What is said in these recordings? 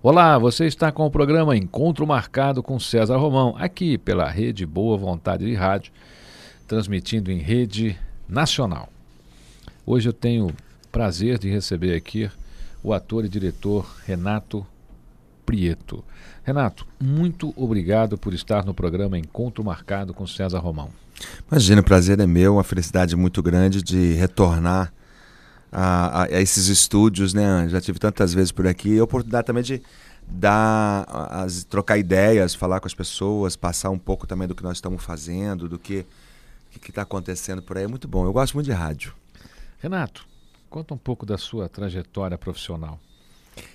Olá, você está com o programa Encontro Marcado com César Romão, aqui pela Rede Boa Vontade de Rádio, transmitindo em rede nacional. Hoje eu tenho prazer de receber aqui o ator e diretor Renato Prieto. Renato, muito obrigado por estar no programa Encontro Marcado com César Romão. Imagina, o prazer é meu, uma felicidade muito grande de retornar a, a, esses estúdios, né? Já tive tantas vezes por aqui. E a oportunidade também de dar, as, trocar ideias, falar com as pessoas, passar um pouco também do que nós estamos fazendo, do que que está acontecendo por aí. É muito bom. Eu gosto muito de rádio. Renato, conta um pouco da sua trajetória profissional.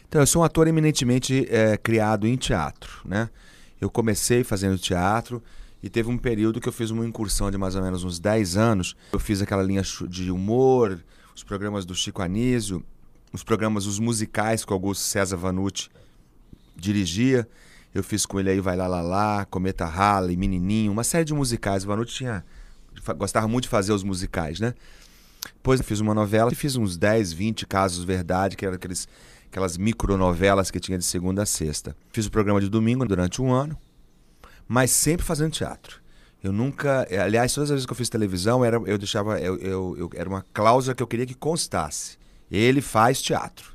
Então, eu sou um ator eminentemente é, criado em teatro, né? Eu comecei fazendo teatro e teve um período que eu fiz uma incursão de mais ou menos uns 10 anos. Eu fiz aquela linha de humor, os programas do Chico Anísio, os programas, os musicais que o Augusto César Vanucci dirigia. Eu fiz com ele aí Vai Lá Lá Lá, Cometa Halley, Menininho, uma série de musicais. O Vanucci tinha, gostava muito de fazer os musicais, né? Depois fiz uma novela e fiz uns 10, 20 casos verdade, que eram aqueles, aquelas micronovelas que tinha de segunda a sexta. Fiz o programa de domingo durante um ano, mas sempre fazendo teatro. Eu nunca. Eh, aliás, todas as vezes que eu fiz televisão, era, eu deixava. Eu, eu, eu, era uma cláusula que eu queria que constasse. Ele faz teatro.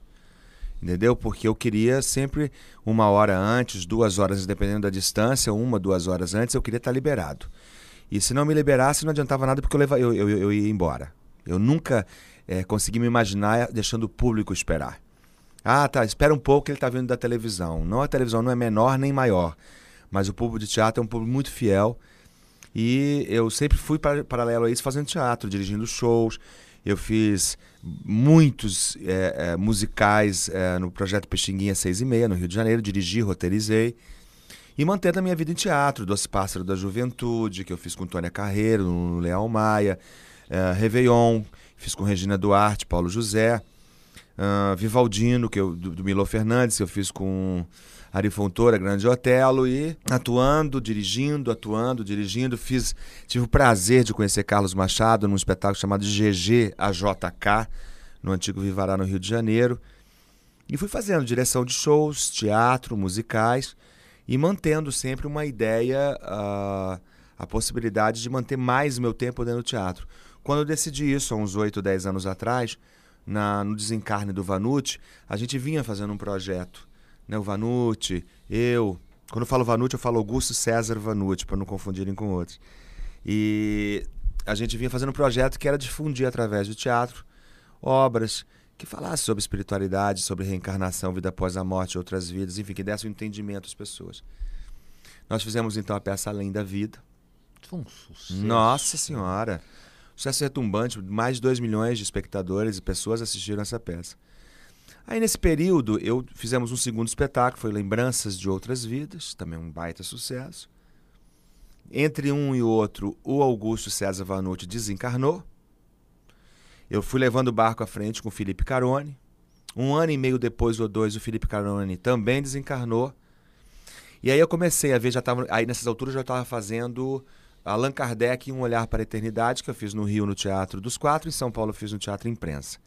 Entendeu? Porque eu queria sempre uma hora antes, duas horas, dependendo da distância, uma, duas horas antes, eu queria estar liberado. E se não me liberasse, não adiantava nada porque eu, leva, eu, eu, eu ia embora. Eu nunca é, consegui me imaginar deixando o público esperar. Ah, tá, espera um pouco que ele está vindo da televisão. Não, a televisão não é menor nem maior. Mas o público de teatro é um público muito fiel e eu sempre fui para, paralelo a isso fazendo teatro, dirigindo shows. Eu fiz muitos é, é, musicais é, no projeto Peixinguinha 6 e meia, no Rio de Janeiro. Dirigi, roteirizei. E mantendo a minha vida em teatro. Doce Pássaro da Juventude, que eu fiz com Tônia Carreiro, no Leal Maia. É, Réveillon, fiz com Regina Duarte, Paulo José. Uh, Vivaldino, que eu, do, do Milo Fernandes, que eu fiz com Ari Fontoura, Grande Otelo, e atuando, dirigindo, atuando, dirigindo. Fiz, tive o prazer de conhecer Carlos Machado num espetáculo chamado GG AJK, no antigo Vivará, no Rio de Janeiro. E fui fazendo direção de shows, teatro, musicais, e mantendo sempre uma ideia, uh, a possibilidade de manter mais meu tempo dentro do teatro. Quando eu decidi isso, há uns 8, 10 anos atrás, na, no desencarne do Vanucci, a gente vinha fazendo um projeto né, o Vanucci, eu. Quando eu falo Vanucci, eu falo Augusto César Vanucci, para não confundirem com outros. E a gente vinha fazendo um projeto que era difundir através do teatro obras que falassem sobre espiritualidade, sobre reencarnação, vida após a morte, outras vidas, enfim, que dessem um entendimento às pessoas. Nós fizemos então a peça Além da Vida. Foi um sucesso. Nossa Senhora! Sucesso retumbante, mais de 2 milhões de espectadores e pessoas assistiram essa peça. Aí nesse período eu fizemos um segundo espetáculo, foi Lembranças de Outras Vidas, também um baita sucesso. Entre um e outro, o Augusto César Vanucci desencarnou. Eu fui levando o barco à frente com o Felipe Carone. Um ano e meio depois ou dois, o Felipe Carone também desencarnou. E aí eu comecei a ver, já tava, aí nessas alturas eu já estava fazendo Allan Kardec Um Olhar para a Eternidade, que eu fiz no Rio no Teatro dos Quatro, em São Paulo eu fiz no Teatro Imprensa.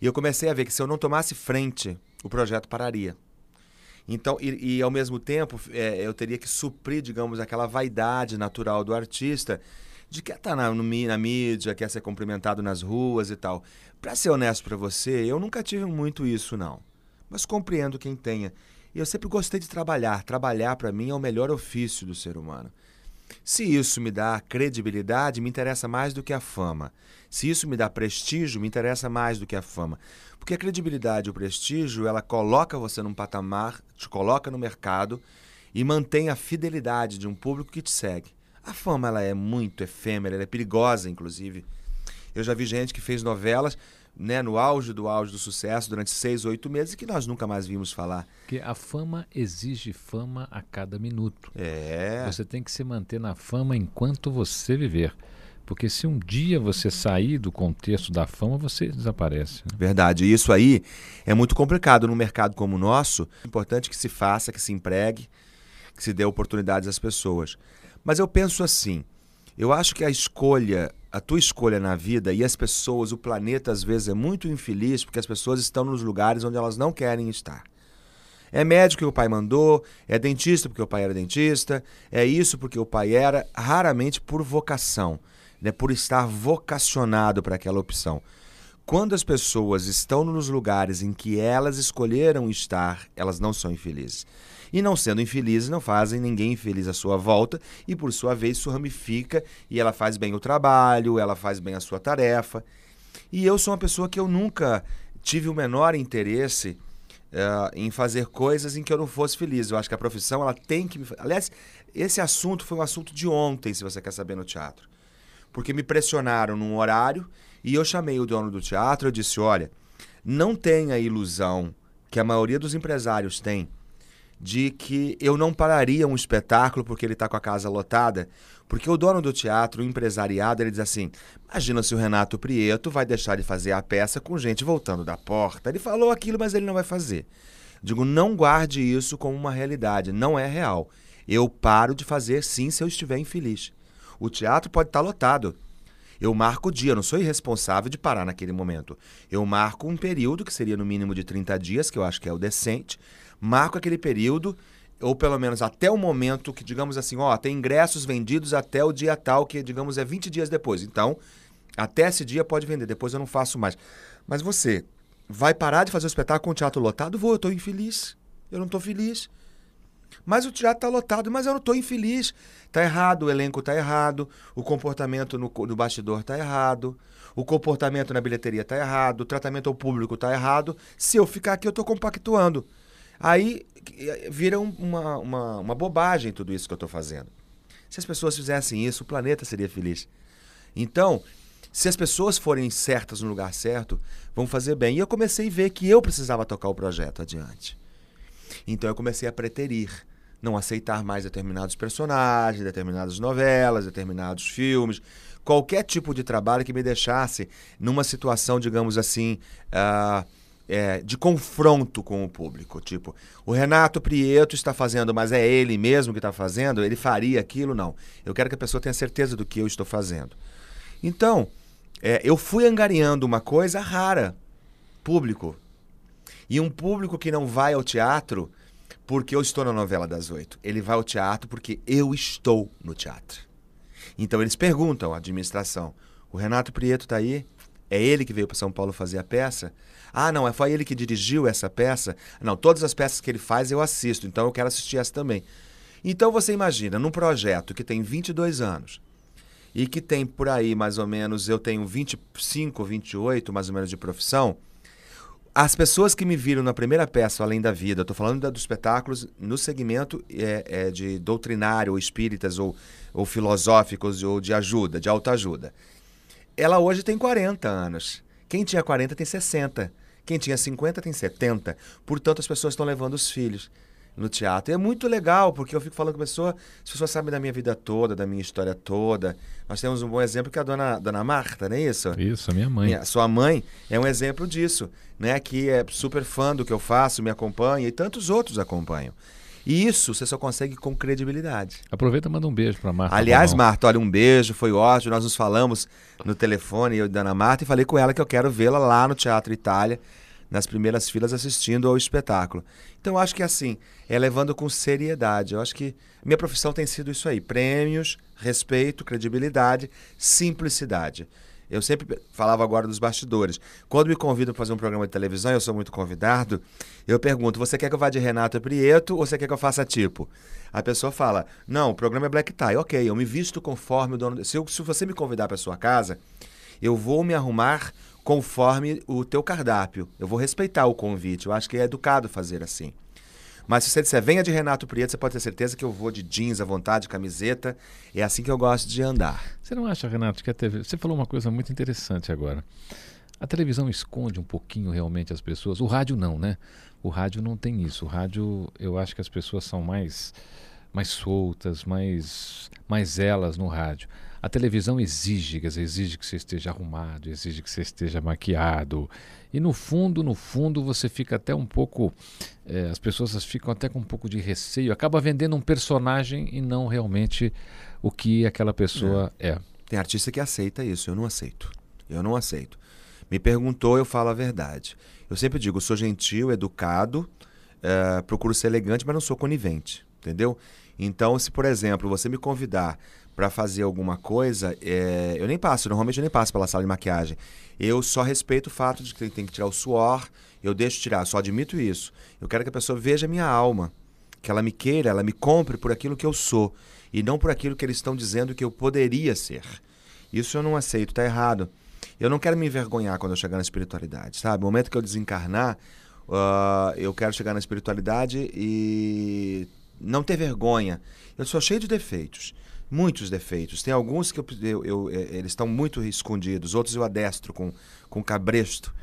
E eu comecei a ver que se eu não tomasse frente, o projeto pararia. Então, e, e ao mesmo tempo, é, eu teria que suprir, digamos, aquela vaidade natural do artista de quer estar tá na, na mídia, quer ser cumprimentado nas ruas e tal. Para ser honesto para você, eu nunca tive muito isso, não. Mas compreendo quem tenha. E eu sempre gostei de trabalhar. Trabalhar, para mim, é o melhor ofício do ser humano. Se isso me dá credibilidade, me interessa mais do que a fama. Se isso me dá prestígio, me interessa mais do que a fama. Porque a credibilidade e o prestígio, ela coloca você num patamar, te coloca no mercado e mantém a fidelidade de um público que te segue. A fama ela é muito efêmera, ela é perigosa, inclusive. Eu já vi gente que fez novelas né, no auge do auge do sucesso durante seis, oito meses que nós nunca mais vimos falar. Porque a fama exige fama a cada minuto. É. Você tem que se manter na fama enquanto você viver. Porque se um dia você sair do contexto da fama, você desaparece. Né? Verdade. E isso aí é muito complicado num mercado como o nosso. É importante que se faça, que se empregue, que se dê oportunidades às pessoas. Mas eu penso assim: eu acho que a escolha, a tua escolha na vida e as pessoas, o planeta às vezes é muito infeliz porque as pessoas estão nos lugares onde elas não querem estar. É médico que o pai mandou, é dentista porque o pai era dentista, é isso porque o pai era, raramente por vocação, né, por estar vocacionado para aquela opção. Quando as pessoas estão nos lugares em que elas escolheram estar, elas não são infelizes. E não sendo infelizes, não fazem ninguém infeliz à sua volta, e por sua vez isso ramifica e ela faz bem o trabalho, ela faz bem a sua tarefa. E eu sou uma pessoa que eu nunca tive o menor interesse uh, em fazer coisas em que eu não fosse feliz. Eu acho que a profissão ela tem que me. Aliás, esse assunto foi um assunto de ontem, se você quer saber no teatro. Porque me pressionaram num horário e eu chamei o dono do teatro e disse: olha, não tenha a ilusão que a maioria dos empresários tem de que eu não pararia um espetáculo porque ele está com a casa lotada, porque o dono do teatro, o empresariado, ele diz assim: imagina se o Renato Prieto vai deixar de fazer a peça com gente voltando da porta. Ele falou aquilo, mas ele não vai fazer. Digo, não guarde isso como uma realidade, não é real. Eu paro de fazer sim se eu estiver infeliz. O teatro pode estar lotado. Eu marco o dia, não sou irresponsável de parar naquele momento. Eu marco um período, que seria no mínimo de 30 dias, que eu acho que é o decente. Marco aquele período ou pelo menos até o momento que, digamos assim, ó, tem ingressos vendidos até o dia tal, que, digamos, é 20 dias depois. Então, até esse dia pode vender, depois eu não faço mais. Mas você vai parar de fazer o espetáculo com o teatro lotado? Vou, eu estou infeliz. Eu não estou feliz. Mas o teatro está lotado, mas eu não estou infeliz. Está errado, o elenco está errado, o comportamento no, no bastidor está errado, o comportamento na bilheteria está errado, o tratamento ao público está errado. Se eu ficar aqui, eu estou compactuando. Aí vira uma, uma, uma bobagem tudo isso que eu estou fazendo. Se as pessoas fizessem isso, o planeta seria feliz. Então, se as pessoas forem certas no lugar certo, vão fazer bem. E eu comecei a ver que eu precisava tocar o projeto adiante. Então eu comecei a preterir, não aceitar mais determinados personagens, determinadas novelas, determinados filmes, qualquer tipo de trabalho que me deixasse numa situação, digamos assim, uh, é, de confronto com o público. Tipo, o Renato Prieto está fazendo, mas é ele mesmo que está fazendo? Ele faria aquilo? Não. Eu quero que a pessoa tenha certeza do que eu estou fazendo. Então, é, eu fui angariando uma coisa rara: público. E um público que não vai ao teatro porque eu estou na novela das oito. Ele vai ao teatro porque eu estou no teatro. Então eles perguntam à administração: o Renato Prieto está aí? É ele que veio para São Paulo fazer a peça? Ah, não, é, foi ele que dirigiu essa peça? Não, todas as peças que ele faz eu assisto, então eu quero assistir essa também. Então você imagina, num projeto que tem 22 anos e que tem por aí mais ou menos, eu tenho 25, 28 mais ou menos de profissão, as pessoas que me viram na primeira peça, Além da Vida, estou falando da, dos espetáculos no segmento é, é, de doutrinário, ou espíritas, ou, ou filosóficos, ou de ajuda, de autoajuda. Ela hoje tem 40 anos. Quem tinha 40 tem 60. Quem tinha 50 tem 70. Portanto, as pessoas estão levando os filhos no teatro. E é muito legal, porque eu fico falando com a pessoa, as pessoas sabem da minha vida toda, da minha história toda. Nós temos um bom exemplo que é a dona, dona Marta, não é isso? Isso, a minha mãe. Minha, sua mãe é um exemplo disso, né? Que é super fã do que eu faço, me acompanha e tantos outros acompanham. E isso você só consegue com credibilidade. Aproveita e manda um beijo para Marta. Aliás, Marta, olha, um beijo, foi ótimo. Nós nos falamos no telefone, eu e Dana Marta, e falei com ela que eu quero vê-la lá no Teatro Itália, nas primeiras filas, assistindo ao espetáculo. Então, acho que assim, é levando com seriedade. Eu acho que minha profissão tem sido isso aí: prêmios, respeito, credibilidade, simplicidade. Eu sempre falava agora dos bastidores. Quando me convidam para fazer um programa de televisão, eu sou muito convidado, eu pergunto: você quer que eu vá de Renato Prieto ou você quer que eu faça tipo? A pessoa fala: não, o programa é black tie. Ok, eu me visto conforme o dono. Se, eu, se você me convidar para sua casa, eu vou me arrumar conforme o teu cardápio. Eu vou respeitar o convite. Eu acho que é educado fazer assim. Mas se você disser, venha de Renato Prieto, você pode ter certeza que eu vou de jeans à vontade, camiseta. É assim que eu gosto de andar. Você não acha, Renato, que a TV. Você falou uma coisa muito interessante agora. A televisão esconde um pouquinho realmente as pessoas. O rádio não, né? O rádio não tem isso. O rádio, eu acho que as pessoas são mais, mais soltas, mais, mais elas no rádio. A televisão exige, quer dizer, exige que você esteja arrumado, exige que você esteja maquiado. E no fundo, no fundo, você fica até um pouco. É, as pessoas ficam até com um pouco de receio, acaba vendendo um personagem e não realmente o que aquela pessoa é. é. Tem artista que aceita isso, eu não aceito. Eu não aceito. Me perguntou, eu falo a verdade. Eu sempre digo, sou gentil, educado, uh, procuro ser elegante, mas não sou conivente, entendeu? Então, se por exemplo você me convidar para fazer alguma coisa, é, eu nem passo, normalmente eu nem passo pela sala de maquiagem. Eu só respeito o fato de que tem que tirar o suor, eu deixo tirar, só admito isso. Eu quero que a pessoa veja a minha alma, que ela me queira, ela me compre por aquilo que eu sou e não por aquilo que eles estão dizendo que eu poderia ser. Isso eu não aceito, está errado. Eu não quero me envergonhar quando eu chegar na espiritualidade, sabe? No momento que eu desencarnar, uh, eu quero chegar na espiritualidade e não ter vergonha. Eu sou cheio de defeitos, muitos defeitos. Tem alguns que eu, eu, eu, eh, eles estão muito escondidos, outros eu adestro com, com cabresto.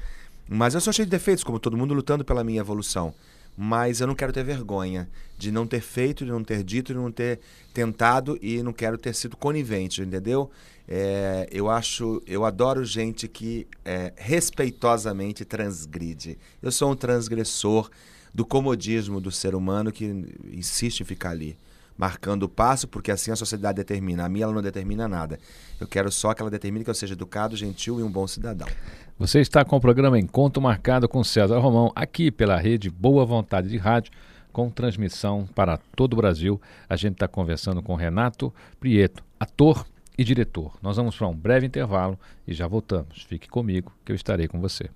Mas eu sou cheio de defeitos, como todo mundo lutando pela minha evolução mas eu não quero ter vergonha de não ter feito, de não ter dito, de não ter tentado e não quero ter sido conivente, entendeu? É, eu acho, eu adoro gente que é, respeitosamente transgride. Eu sou um transgressor do comodismo do ser humano que insiste em ficar ali marcando o passo, porque assim a sociedade determina. A minha ela não determina nada. Eu quero só que ela determine que eu seja educado, gentil e um bom cidadão. Você está com o programa Encontro Marcado com César Romão, aqui pela rede Boa Vontade de Rádio, com transmissão para todo o Brasil. A gente está conversando com Renato Prieto, ator e diretor. Nós vamos para um breve intervalo e já voltamos. Fique comigo, que eu estarei com você.